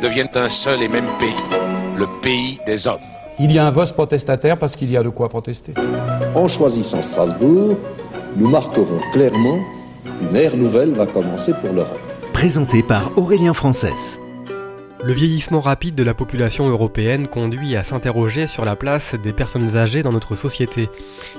deviennent un seul et même pays, le pays des hommes. Il y a un vote protestataire parce qu'il y a de quoi protester. En choisissant Strasbourg, nous marquerons clairement qu'une ère nouvelle va commencer pour l'Europe. Présenté par Aurélien Frances. Le vieillissement rapide de la population européenne conduit à s'interroger sur la place des personnes âgées dans notre société.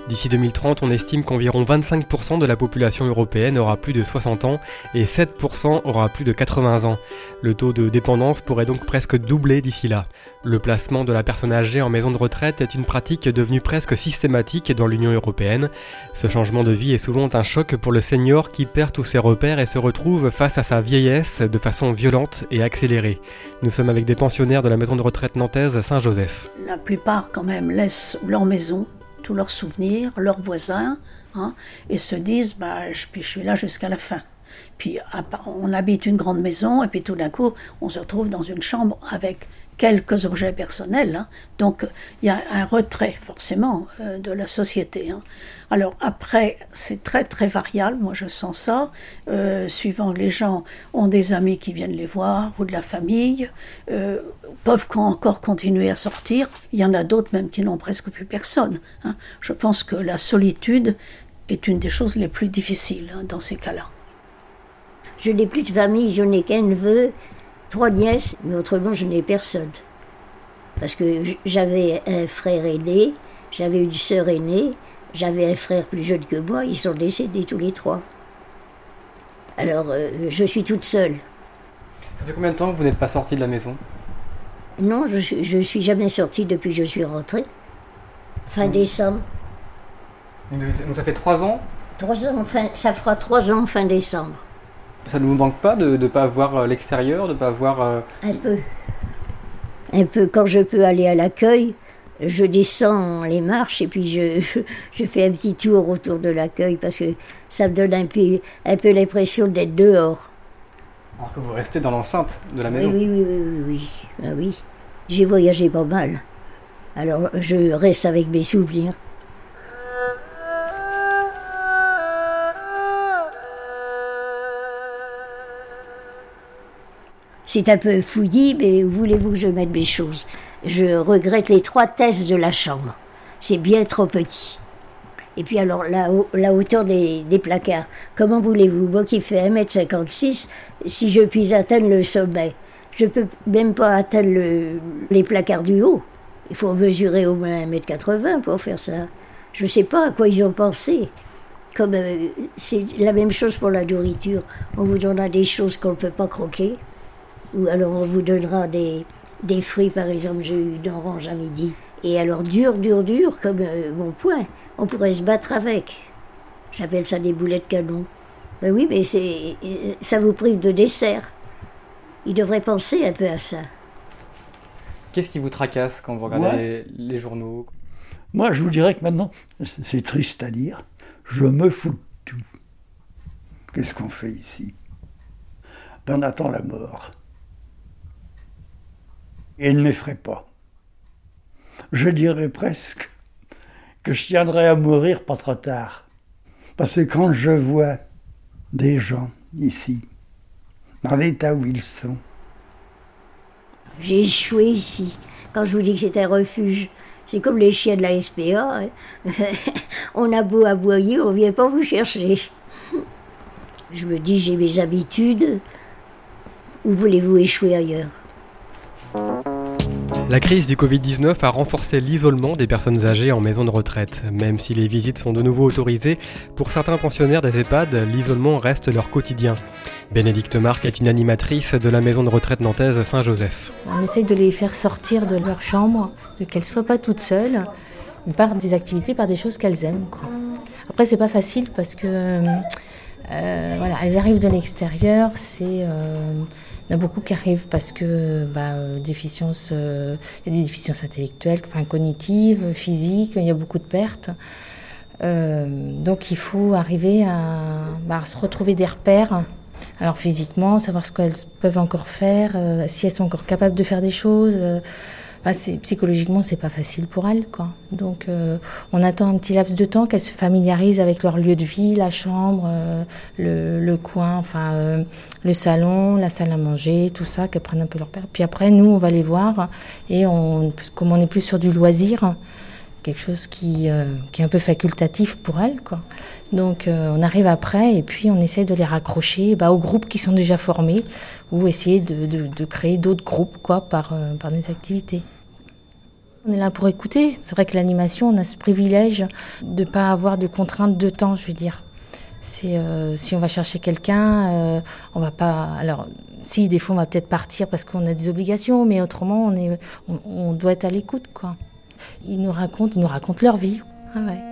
D'ici 2030, on estime qu'environ 25% de la population européenne aura plus de 60 ans et 7% aura plus de 80 ans. Le taux de dépendance pourrait donc presque doubler d'ici là. Le placement de la personne âgée en maison de retraite est une pratique devenue presque systématique dans l'Union européenne. Ce changement de vie est souvent un choc pour le senior qui perd tous ses repères et se retrouve face à sa vieillesse de façon violente et accélérée. Nous sommes avec des pensionnaires de la maison de retraite nantaise Saint-Joseph. La plupart quand même laissent leur maison, tous leurs souvenirs, leurs voisins, hein, et se disent bah, je suis là jusqu'à la fin. Puis on habite une grande maison et puis tout d'un coup on se retrouve dans une chambre avec quelques objets personnels. Hein. Donc il y a un retrait forcément euh, de la société. Hein. Alors après, c'est très très variable, moi je sens ça, euh, suivant les gens ont des amis qui viennent les voir ou de la famille, euh, peuvent encore continuer à sortir. Il y en a d'autres même qui n'ont presque plus personne. Hein. Je pense que la solitude est une des choses les plus difficiles dans ces cas-là. Je n'ai plus de famille, je n'ai qu'un neveu trois nièces, mais autrement je n'ai personne. Parce que j'avais un frère aîné, j'avais une sœur aînée, j'avais un frère plus jeune que moi, ils sont décédés tous les trois. Alors euh, je suis toute seule. Ça fait combien de temps que vous n'êtes pas sortie de la maison? Non, je ne suis jamais sortie depuis que je suis rentrée. Fin décembre. Donc ça fait trois ans? Trois ans, fin, ça fera trois ans fin décembre. Ça ne vous manque pas de ne pas voir euh, l'extérieur, de ne pas voir... Euh, Un peu. Un peu. Quand je peux aller à l'accueil, je descends les marches et puis je, je fais un petit tour autour de l'accueil parce que ça me donne un peu, un peu l'impression d'être dehors. Alors que vous restez dans l'enceinte de la maison Oui, oui, oui, oui, oui. Ben oui. J'ai voyagé pas mal. Alors je reste avec mes souvenirs. C'est un peu fouillis, mais voulez-vous que je mette mes choses? Je regrette les trois thèses de la chambre. C'est bien trop petit. Et puis alors, la, la hauteur des, placards. Comment voulez-vous? Moi qui fais 1m56, si je puis atteindre le sommet, je peux même pas atteindre les placards du haut. Il faut mesurer au moins 1m80 pour faire ça. Je ne sais pas à quoi ils ont pensé. Comme euh, c'est la même chose pour la nourriture. On vous donnera des choses qu'on ne peut pas croquer. Ou alors on vous donnera des, des fruits, par exemple, j'ai eu d'orange à midi. Et alors dur, dur, dur, comme euh, mon poing, on pourrait se battre avec. J'appelle ça des boulettes canon. Ben oui, mais c'est, ça vous prive de dessert. Il devrait penser un peu à ça. Qu'est-ce qui vous tracasse quand vous regardez les, journaux Moi, je vous dirais que maintenant, c'est triste à dire, je me fous de tout. Qu'est-ce qu'on fait ici? On attend la mort et ne m'effraie pas. Je dirais presque que je tiendrai à mourir pas trop tard. Parce que quand je vois des gens ici, dans l'état où ils sont, j'ai échoué ici. Quand je vous dis que c'est un refuge, c'est comme les chiens de la SPA. Hein. on a beau aboyer, on ne vient pas vous chercher. Je me dis, j'ai mes habitudes. Où voulez-vous échouer ailleurs? La crise du Covid-19 a renforcé l'isolement des personnes âgées en maison de retraite. Même si les visites sont de nouveau autorisées, pour certains pensionnaires des EHPAD, l'isolement reste leur quotidien. Bénédicte Marc est une animatrice de la maison de retraite nantaise Saint-Joseph. On essaye de les faire sortir de leur chambre, qu'elles ne soient pas toutes seules, par des activités, par des choses qu'elles aiment. Quoi. Après, c'est pas facile parce que euh, voilà, elles arrivent de l'extérieur, c'est. Euh, Il y en a beaucoup qui arrivent parce que bah, déficience, il y a des déficiences intellectuelles, cognitives, physiques, il y a beaucoup de pertes. donc il faut arriver à, bah, à se retrouver des repères alors physiquement, savoir ce qu'elles peuvent encore faire, euh, si elles sont encore capables de faire des choses. Euh, bah, psychologiquement, c'est pas facile pour elles, quoi. Donc, euh, on attend un petit laps de temps qu'elles se familiarisent avec leur lieu de vie, la chambre, le, coin, enfin le salon, la salle à manger, tout ça, qu'elles prennent un peu leur père. Puis après, nous, on va les voir et on, comme on est plus sur du loisir, quelque chose qui, qui est un peu facultatif pour elles, quoi. Donc euh, on arrive après et puis on essaie de les raccrocher bah, aux groupes qui sont déjà formés ou essayer de, créer d'autres groupes quoi, par, euh, par des activités. On est là pour écouter. C'est vrai que l'animation, on a ce privilège de ne pas avoir de contraintes de temps, je veux dire. Euh, si on va chercher quelqu'un, on va pas. Alors, si des fois on va peut-être partir parce qu'on a des obligations, mais autrement on est, on, doit être à l'écoute, quoi. Ils nous racontent, nous racontent leur vie. Ah ouais.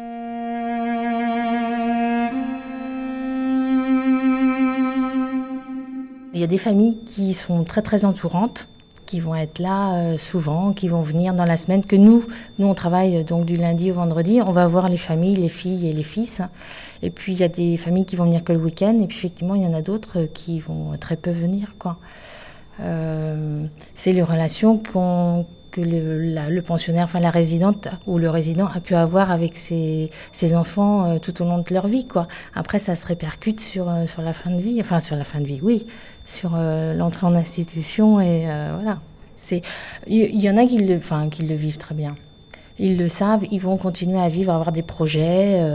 Il y a des familles qui sont très très entourantes, qui vont être là euh, souvent, qui vont venir dans la semaine, que nous, nous on travaille euh, donc du lundi au vendredi, on va voir les familles, les filles et les fils. Et puis il y a des familles qui vont venir que le week-end, et puis effectivement il y en a d'autres qui vont très peu venir. quoi. Euh, c'est les relations qu'on que le, pensionnaire, enfin la résidente ou le résident a pu avoir avec ses, enfants euh, tout au long de leur vie. Après, ça se répercute sur, euh, sur la fin de vie, enfin sur la fin de vie, oui, sur euh, l'entrée en institution et voilà. Il y, en a qui le, enfin, qui le vivent très bien. Ils le savent, ils vont continuer à vivre, à avoir des projets,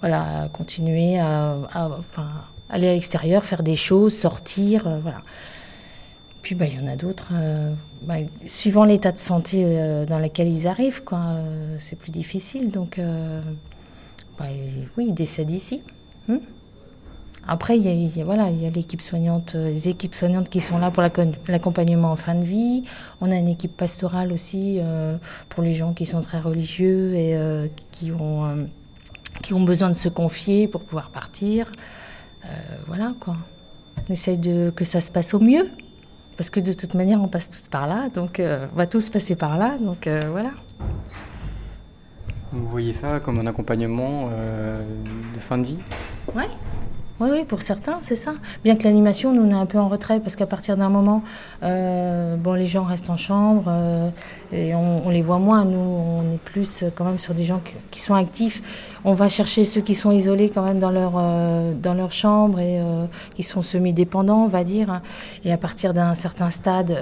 voilà, continuer à, à enfin, aller à l'extérieur, faire des choses, sortir, voilà. Puis bah, il y en a d'autres, euh, bah, suivant l'état de santé euh, dans lequel ils arrivent, euh, c'est plus difficile. Donc, bah, oui, ils décèdent ici. Hmm. Après, il y a, voilà, il y a l'équipe soignante, les équipes soignantes qui sont là pour l'accompagnement en fin de vie. On a une équipe pastorale aussi pour les gens qui sont très religieux et qui, ont, qui ont besoin de se confier pour pouvoir partir. voilà quoi. On essaye de, que ça se passe au mieux. Parce que de toute manière, on passe tous par là, donc euh, on va tous passer par là, donc euh, voilà. Vous voyez ça comme un accompagnement euh, de fin de vie? Ouais. Oui, oui, pour certains, c'est ça. Bien que l'animation, nous, on est un peu en retrait parce qu'à partir d'un moment, euh, bon, les gens restent en chambre euh, et on, les voit moins. Nous, on est plus euh, quand même sur des gens qui, sont actifs. On va chercher ceux qui sont isolés quand même dans leur, chambre et qui sont semi-dépendants, on va dire. Et à partir d'un certain stade,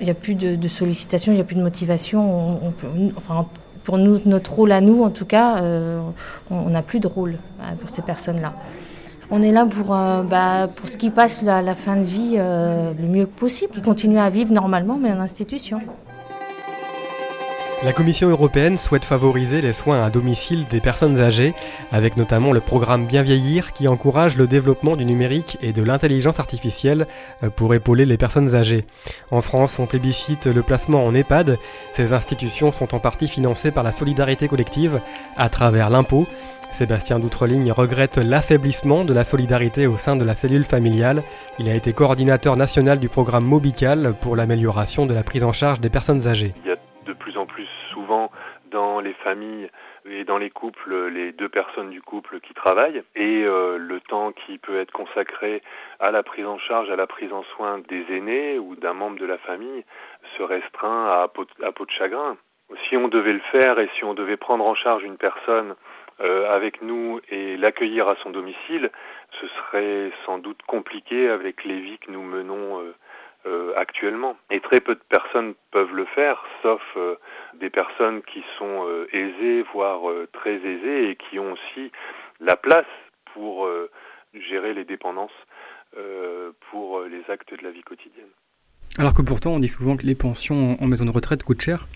il n'y a plus de, sollicitations, il n'y a plus de motivation. Enfin, pour nous, notre rôle à nous, en tout cas, on n'a plus de rôle pour ces personnes-là. On est là pour, euh, bah, pour ce qui passe la, la fin de vie euh, le mieux possible, qui continue à vivre normalement, mais en institution. La Commission européenne souhaite favoriser les soins à domicile des personnes âgées, avec notamment le programme Bien vieillir qui encourage le développement du numérique et de l'intelligence artificielle euh, pour épauler les personnes âgées. En France, on plébiscite le placement en EHPAD. Ces institutions sont en partie financées par la solidarité collective à travers l'impôt Sébastien Doutreligne regrette l'affaiblissement de la solidarité au sein de la cellule familiale. Il a été coordinateur national du programme Mobical pour l'amélioration de la prise en charge des personnes âgées. Il y a de plus en plus souvent dans les familles et dans les couples les deux personnes du couple qui travaillent et euh, le temps qui peut être consacré à la prise en charge, à la prise en soin des aînés ou d'un membre de la famille se restreint à à peau de chagrin. Si on devait le faire et si on devait prendre en charge une personne avec nous et l'accueillir à son domicile, ce serait sans doute compliqué avec les vies que nous menons euh, euh, actuellement. Et très peu de personnes peuvent le faire, sauf des personnes qui sont aisées, voire très aisées, et qui ont aussi la place pour gérer les dépendances pour les actes de la vie quotidienne. Alors que pourtant, on dit souvent que les pensions en maison de retraite coûtent cher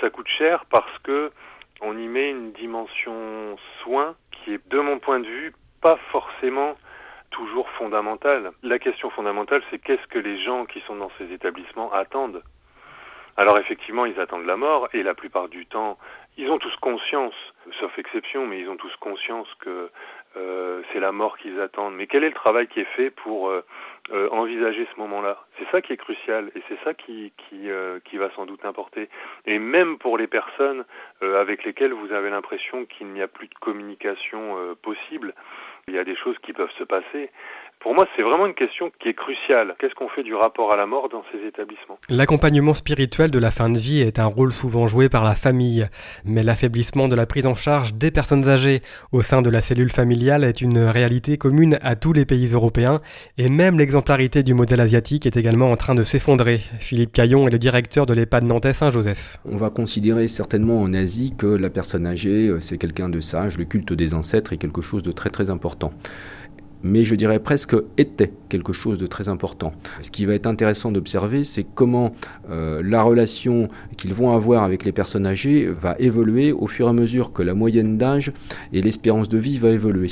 Ça coûte cher parce que on y met une dimension soin qui est, de mon point de vue, pas forcément toujours fondamentale. La question fondamentale, c'est qu'est-ce que les gens qui sont dans ces établissements attendent? Alors effectivement, ils attendent la mort et la plupart du temps, ils ont tous conscience, sauf exception, mais ils ont tous conscience que c'est la mort qu'ils attendent. Mais quel est le travail qui est fait pour envisager ce moment-là? C'est ça qui est crucial et c'est ça qui, qui, qui, va sans doute importer. Et même pour les personnes avec lesquelles vous avez l'impression qu'il n'y a plus de communication possible, il y a des choses qui peuvent se passer. Pour moi, c'est vraiment une question qui est cruciale. Qu'est-ce qu'on fait du rapport à la mort dans ces établissements? L'accompagnement spirituel de la fin de vie est un rôle souvent joué par la famille, mais l'affaiblissement de la prise en charge des personnes âgées au sein de la cellule familiale est une réalité commune à tous les pays européens, et même l'exemplarité du modèle asiatique est également en train de s'effondrer. Philippe Caillon est le directeur de l'EHPAD Nantais Saint-Joseph. On va considérer certainement en Asie que la personne âgée, euh, c'est quelqu'un de sage, le culte des ancêtres est quelque chose de très très important mais je dirais presque était quelque chose de très important. Ce qui va être intéressant d'observer, c'est comment euh, la relation qu'ils vont avoir avec les personnes âgées va évoluer au fur et à mesure que la moyenne d'âge et l'espérance de vie va évoluer.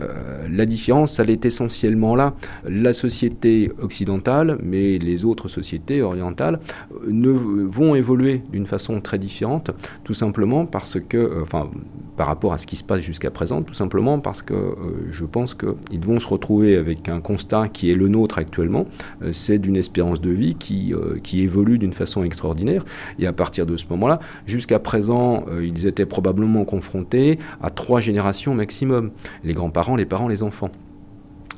Euh, la différence, elle est essentiellement là. La société occidentale, mais les autres sociétés orientales, ne vont évoluer d'une façon très différente, tout simplement parce que, euh, enfin, par rapport à ce qui se passe jusqu'à présent, tout simplement parce que je pense qu'ils vont se retrouver avec un constat qui est le nôtre actuellement, euh, c'est d'une espérance de vie qui, euh, qui évolue d'une façon extraordinaire. Et à partir de ce moment-là, jusqu'à présent, euh, ils étaient probablement confrontés à trois générations maximum, les grands-parents, les parents, les enfants.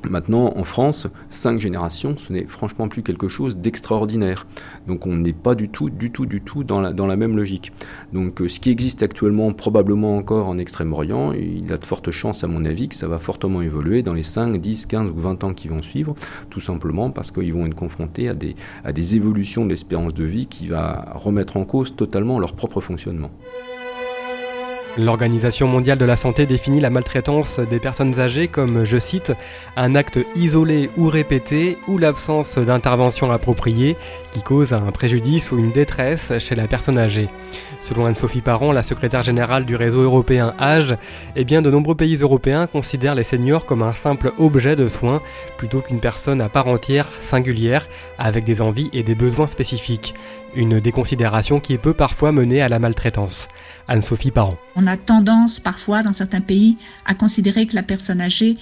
Maintenant, en France, cinq générations, ce n'est franchement plus quelque chose d'extraordinaire. Donc on n'est pas du tout, du tout, du tout dans la, même logique. Donc euh, ce qui existe actuellement probablement encore en Extrême-Orient, il a de fortes chances à mon avis que ça va fortement évoluer dans les 5, 10, 15 ou 20 ans qui vont suivre, tout simplement parce qu'ils vont être confrontés à des, à des évolutions de l'espérance de vie qui va remettre en cause totalement leur propre fonctionnement. L'Organisation mondiale de la santé définit la maltraitance des personnes âgées comme, je cite, un acte isolé ou répété ou l'absence d'intervention appropriée qui cause un préjudice ou une détresse chez la personne âgée. Selon Anne-Sophie Parent, la secrétaire générale du réseau européen Âge, eh bien de nombreux pays européens considèrent les seniors comme un simple objet de soins plutôt qu'une personne à part entière, singulière, avec des envies et des besoins spécifiques. Une déconsidération qui peut parfois mener à la maltraitance. Anne-Sophie Parent. A tendance parfois dans certains pays à considérer que la personne âgée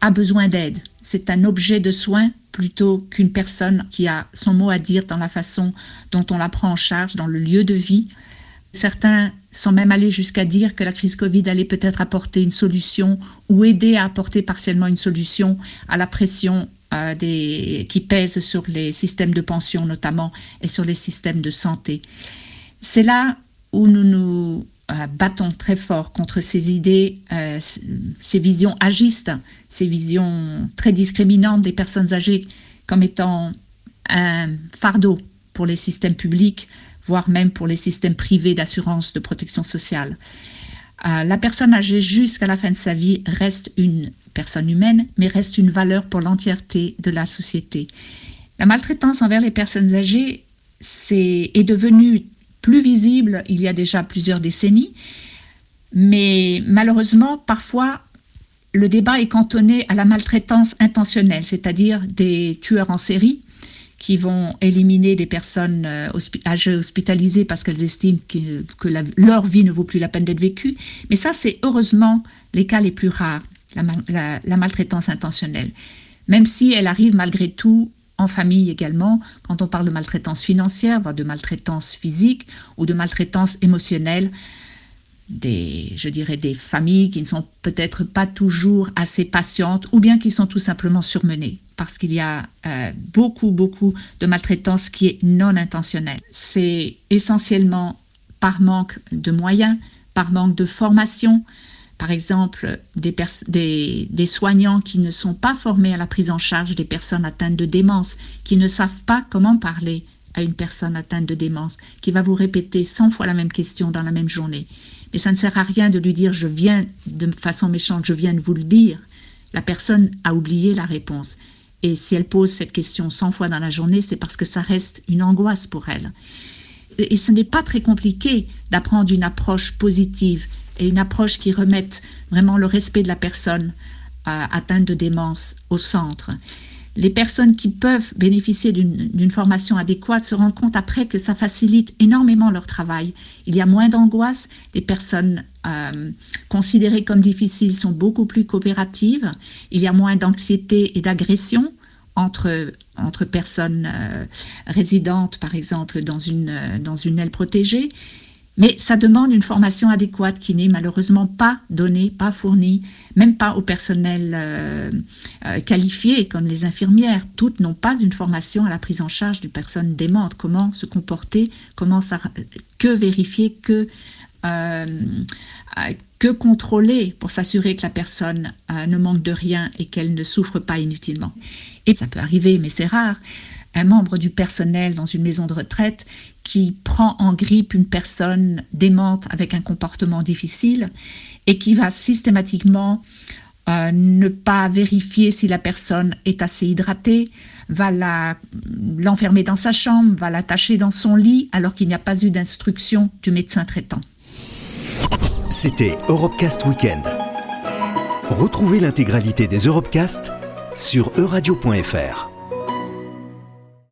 a besoin d'aide. C'est un objet de soin plutôt qu'une personne qui a son mot à dire dans la façon dont on la prend en charge dans le lieu de vie. Certains sont même allés jusqu'à dire que la crise Covid allait peut-être apporter une solution ou aider à apporter partiellement une solution à la pression euh, qui pèse sur les systèmes de pension notamment et sur les systèmes de santé. C'est là où nous nous euh, battons très fort contre ces idées, euh, ces visions agistes, ces visions très discriminantes des personnes âgées comme étant un fardeau pour les systèmes publics, voire même pour les systèmes privés d'assurance de protection sociale. Euh, la personne âgée jusqu'à la fin de sa vie reste une personne humaine, mais reste une valeur pour l'entièreté de la société. La maltraitance envers les personnes âgées est devenue plus visible il y a déjà plusieurs décennies, mais malheureusement, parfois, le débat est cantonné à la maltraitance intentionnelle, c'est-à-dire des tueurs en série qui vont éliminer des personnes euh, âgées hospitalisées parce qu'elles estiment que, leur vie ne vaut plus la peine d'être vécue. Mais ça, c'est heureusement les cas les plus rares, la maltraitance intentionnelle. Même si elle arrive malgré tout en famille également, quand on parle de maltraitance financière, voire de maltraitance physique ou de maltraitance émotionnelle, des, je dirais, des familles qui ne sont peut-être pas toujours assez patientes ou bien qui sont tout simplement surmenées parce qu'il y a euh, beaucoup, beaucoup de maltraitance qui est non intentionnelle. C'est essentiellement par manque de moyens, par manque de formation, par exemple, des, soignants qui ne sont pas formés à la prise en charge des personnes atteintes de démence, qui ne savent pas comment parler à une personne atteinte de démence, qui va vous répéter 100 fois la même question dans la même journée. Mais ça ne sert à rien de lui dire je viens de façon méchante, je viens de vous le dire. La personne a oublié la réponse. Et si elle pose cette question 100 fois dans la journée, c'est parce que ça reste une angoisse pour elle. Et ce n'est pas très compliqué d'apprendre une approche positive et une approche qui remette vraiment le respect de la personne euh, atteinte de démence au centre. les personnes qui peuvent bénéficier d'une formation adéquate se rendent compte après que ça facilite énormément leur travail. Il y a moins d'angoisse, les personnes euh, considérées comme difficiles sont beaucoup plus coopératives, il y a moins d'anxiété et d'agression entre, entre personnes euh, résidentes, par exemple, dans une, euh, dans une aile protégée. Mais ça demande une formation adéquate qui n'est malheureusement pas donnée, pas fournie, même pas au personnel euh, qualifié comme les infirmières. Toutes n'ont pas une formation à la prise en charge d'une personne démente. Comment se comporter, comment que vérifier, que que contrôler pour s'assurer que la personne ne manque de rien et qu'elle ne souffre pas inutilement? Et ça peut arriver, mais c'est rare, un membre du personnel dans une maison de retraite qui prend en grippe une personne démente avec un comportement difficile et qui va systématiquement euh, ne pas vérifier si la personne est assez hydratée, va l'enfermer dans sa chambre, va l'attacher dans son lit alors qu'il n'y a pas eu d'instruction du médecin traitant. C'était Europecast Weekend. Retrouvez l'intégralité des Europecast sur euradio.fr.